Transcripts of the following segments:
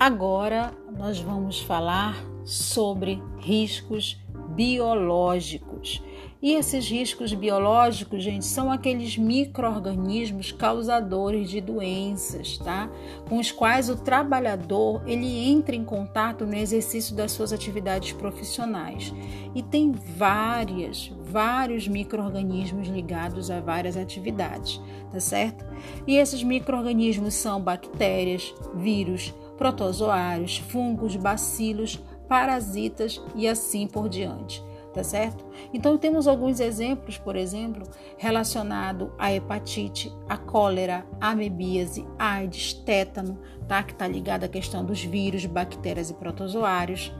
Agora nós vamos falar sobre riscos biológicos. E esses riscos biológicos, gente, são aqueles microorganismos causadores de doenças, tá? Com os quais o trabalhador ele entra em contato no exercício das suas atividades profissionais. E tem várias, vários microorganismos ligados a várias atividades, tá certo? E esses microorganismos são bactérias, vírus, protozoários, fungos, bacilos, parasitas e assim por diante tá certo? Então temos alguns exemplos, por exemplo, relacionado à hepatite, à cólera, à amebíase, AIDS, tétano, tá? Que está ligado à questão dos vírus, bactérias e protozoários.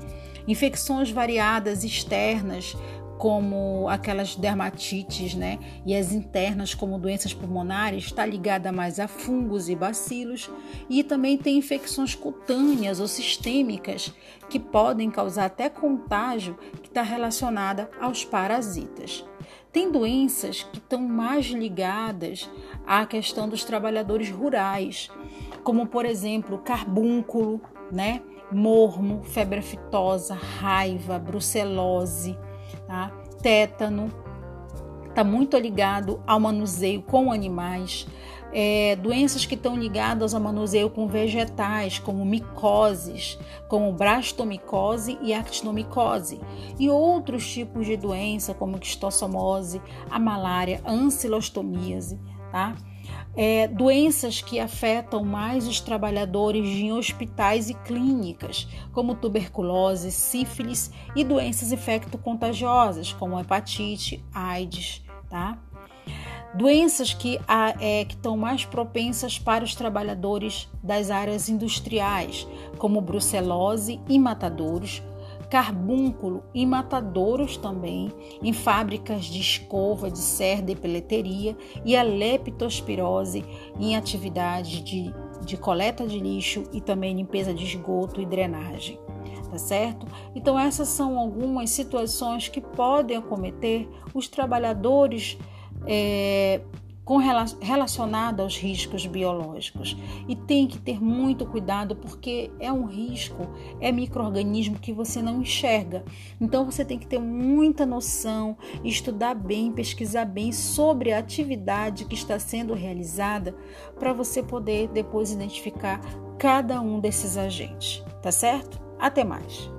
Infecções variadas externas, como aquelas dermatites, né? E as internas, como doenças pulmonares, está ligada mais a fungos e bacilos. E também tem infecções cutâneas ou sistêmicas que podem causar até contágio, que está relacionada aos parasitas. Tem doenças que estão mais ligadas à questão dos trabalhadores rurais, como por exemplo carbúnculo, né? Mormo, febre aftosa, raiva, brucelose tá? tétano, está muito ligado ao manuseio com animais, é, doenças que estão ligadas ao manuseio com vegetais, como micoses, como brastomicose e actinomicose, e outros tipos de doença, como quistossomose, a malária, ancilostomíase, tá? É, doenças que afetam mais os trabalhadores em hospitais e clínicas, como tuberculose, sífilis e doenças infecto-contagiosas, como hepatite, AIDS, tá? Doenças que, é, que estão mais propensas para os trabalhadores das áreas industriais, como brucelose e matadouros, carbúnculo e matadouros também, em fábricas de escova, de cerda e peleteria, e a leptospirose em atividade de, de coleta de lixo e também limpeza de esgoto e drenagem. Tá certo? Então, essas são algumas situações que podem acometer os trabalhadores é, com relacionado aos riscos biológicos. E tem que ter muito cuidado porque é um risco, é microorganismo que você não enxerga. Então você tem que ter muita noção, estudar bem, pesquisar bem sobre a atividade que está sendo realizada para você poder depois identificar cada um desses agentes, tá certo? Até mais.